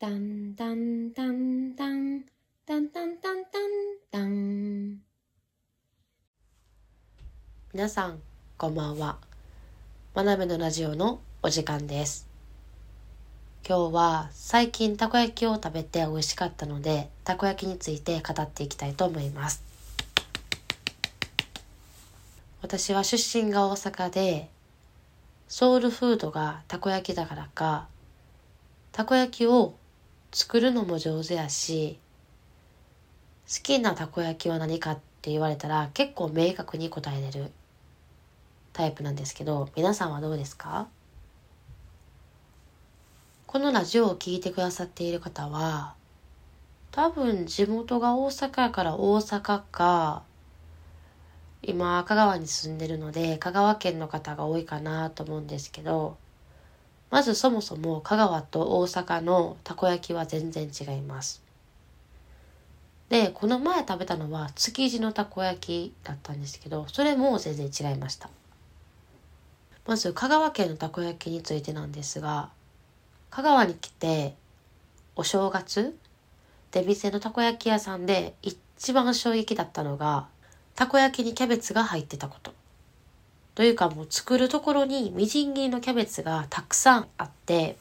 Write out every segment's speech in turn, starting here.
タンタンタンタンタンタンタンタンタン。皆さんこんばんは。まなめのラジオのお時間です。今日は最近たこ焼きを食べて美味しかったのでたこ焼きについて語っていきたいと思います。私は出身が大阪でソウルフードがたこ焼きだからかたこ焼きを作るのも上手やし好きなたこ焼きは何かって言われたら結構明確に答えれるタイプなんですけど皆さんはどうですか？このラジオを聴いてくださっている方は多分地元が大阪やから大阪か今香川に住んでるので香川県の方が多いかなと思うんですけどまずそもそも香川と大阪のたこ焼きは全然違います。で、この前食べたのは築地のたこ焼きだったんですけど、それも全然違いました。まず香川県のたこ焼きについてなんですが、香川に来てお正月出店のたこ焼き屋さんで一番衝撃だったのが、たこ焼きにキャベツが入ってたこと。というかもう作るところにみじん切りのキャベツがたくさんあって、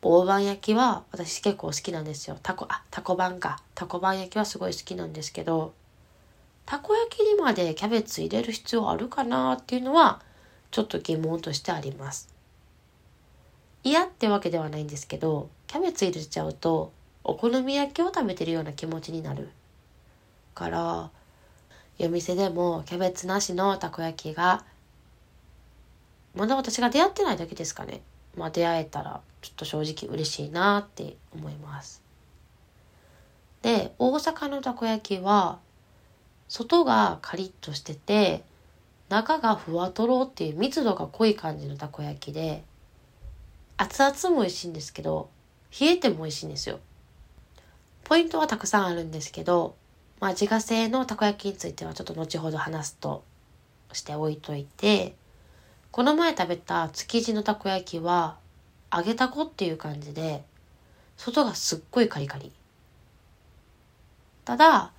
大判焼きは私結構好きなんですよ。たこ、あ、たこ番か。たこ番焼きはすごい好きなんですけど、たこ焼きにまでキャベツ入れる必要あるかなっていうのは、ちょっと疑問としてあります。嫌ってわけではないんですけど、キャベツ入れちゃうと、お好み焼きを食べてるような気持ちになる。から、夜店でもキャベツなしのたこ焼きがまだ私が出会ってないだけですかね。まあ出会えたらちょっと正直嬉しいなって思います。で、大阪のたこ焼きは、外がカリッとしてて、中がふわとろっていう密度が濃い感じのたこ焼きで、熱々も美味しいんですけど、冷えても美味しいんですよ。ポイントはたくさんあるんですけど、まあ自家製のたこ焼きについてはちょっと後ほど話すとしておいといて、この前食べた築地のたこ焼きは揚げたこっていう感じで外がすっごいカリカリ。ただ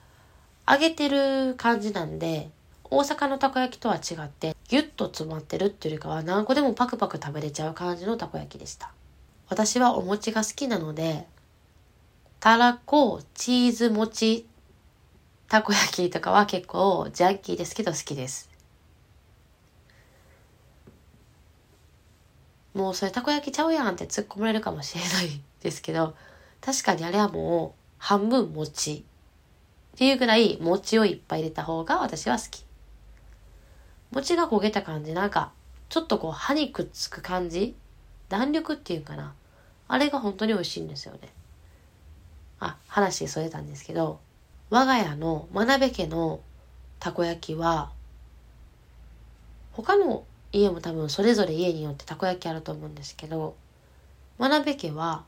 揚げてる感じなんで大阪のたこ焼きとは違ってギュッと詰まってるっていうよりかは何個でもパクパク食べれちゃう感じのたこ焼きでした。私はお餅が好きなのでたらこチーズ餅たこ焼きとかは結構ジャンキーですけど好きです。もうそれたこ焼きちゃうやんって突っ込まれるかもしれないですけど、確かにあれはもう半分餅っていうぐらい餅をいっぱい入れた方が私は好き。餅が焦げた感じ、なんかちょっとこう歯にくっつく感じ弾力っていうかな。あれが本当に美味しいんですよね。あ、話それたんですけど、我が家の真鍋家のたこ焼きは、他の家も多分それぞれ家によってたこ焼きあると思うんですけど、真鍋家は、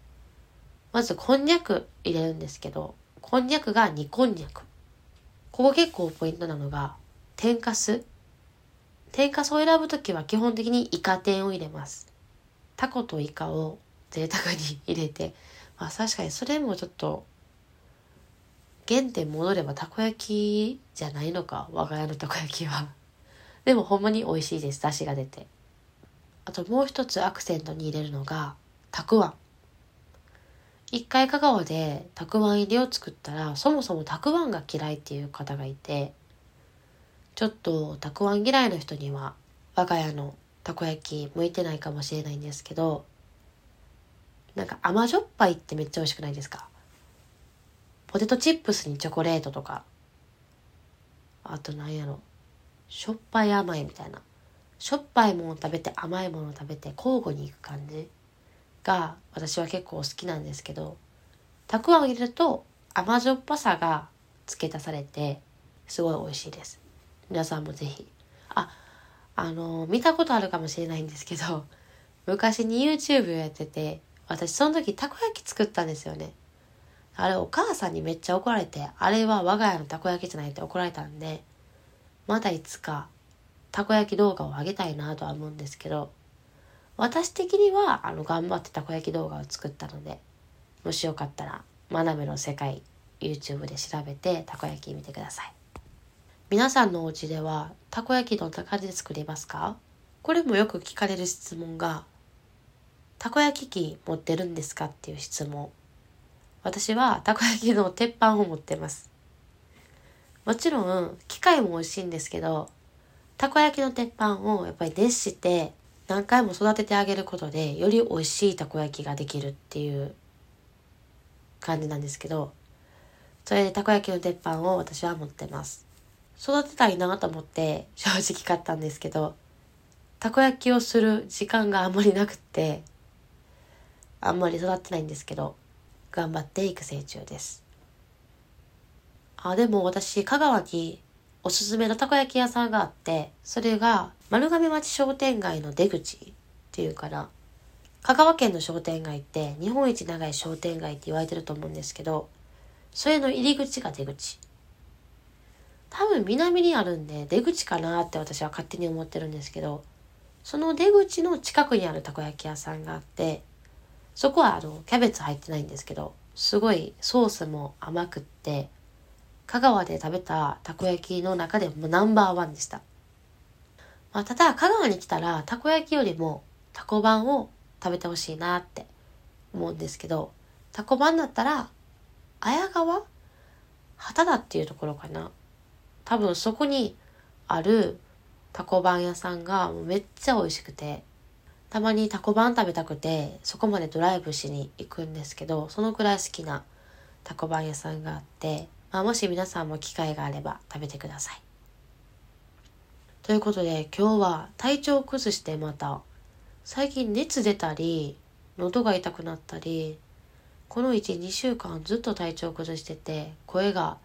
まずこんにゃく入れるんですけど、こんにゃくが煮こんにゃく。ここ結構ポイントなのが、天かす。天かすを選ぶときは基本的にイカ天を入れます。タコとイカを贅沢に入れて、まあ確かにそれもちょっと、原点戻ればたこ焼きじゃないのか、我が家のたこ焼きは。でもほんまに美味しいです。出汁が出て。あともう一つアクセントに入れるのが、たくあん。一回香川でたくあん入りを作ったら、そもそもたくあんが嫌いっていう方がいて、ちょっとたくあん嫌いの人には、我が家のたこ焼き向いてないかもしれないんですけど、なんか甘じょっぱいってめっちゃ美味しくないですか？ポテトチップスにチョコレートとか、あとなんやろ、しょっぱい甘いみたいな。しょっぱいものを食べて甘いものを食べて交互にいく感じが私は結構好きなんですけどたくあんを入れると甘じょっぱさが付け足されてすごい美味しいです。皆さんもぜひ。ああの見たことあるかもしれないんですけど昔に YouTube やってて私その時たこ焼き作ったんですよね。あれお母さんにめっちゃ怒られてあれは我が家のたこ焼きじゃないって怒られたんでまだいつかたこ焼き動画を上げたいなとは思うんですけど、私的にはあの頑張ってたこ焼き動画を作ったので、もしよかったら「真鍋の世界」YouTube で調べてたこ焼き見てください。皆さんのお家ではたこ焼きどんな感じで作りますか？これもよく聞かれる質問がたこ焼き器持ってるんですか？っていう質問。私はたこ焼きの鉄板を持ってます。もちろん機械も美味しいんですけどたこ焼きの鉄板をやっぱり熱して何回も育ててあげることでより美味しいたこ焼きができるっていう感じなんですけどそれでたこ焼きの鉄板を私は持ってます。育てたいなと思って正直買ったんですけどたこ焼きをする時間があんまりなくってあんまり育ってないんですけど頑張って育成中です。あでも私香川におすすめのたこ焼き屋さんがあってそれが丸亀町商店街の出口っていうかな香川県の商店街って日本一長い商店街って言われてると思うんですけどそれの入り口が出口。多分南にあるんで出口かなって私は勝手に思ってるんですけどその出口の近くにあるたこ焼き屋さんがあってそこはあのキャベツ入ってないんですけどすごいソースも甘くって香川で食べたたこ焼きの中でもナンバーワンでした。まあ、ただ、香川に来たら、たこ焼きよりも、たこ版を食べてほしいなって思うんですけど、たこ版だったら、綾川？旗田っていうところかな。多分そこにあるたこ版屋さんがめっちゃ美味しくて、たまにたこ版食べたくて、そこまでドライブしに行くんですけど、そのくらい好きなたこ版屋さんがあって、まあ、もし皆さんも機会があれば食べてください。ということで今日は体調を崩してまた最近熱出たり喉が痛くなったりこの12週間ずっと体調を崩してて声が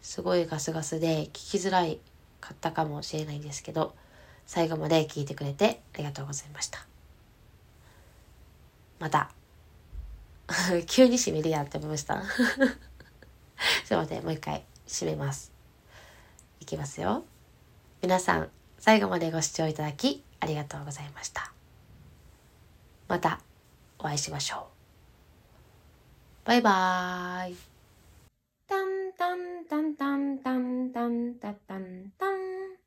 すごいガスガスで聞きづらいかったかもしれないんですけど最後まで聞いてくれてありがとうございました。また。急に締めるやんって思いました。すいません、もう一回締めます。いきますよ。皆さん、最後までご視聴いただきありがとうございました。またお会いしましょう。バイバーイ。タンタンタンタンタンタンタンタンタン。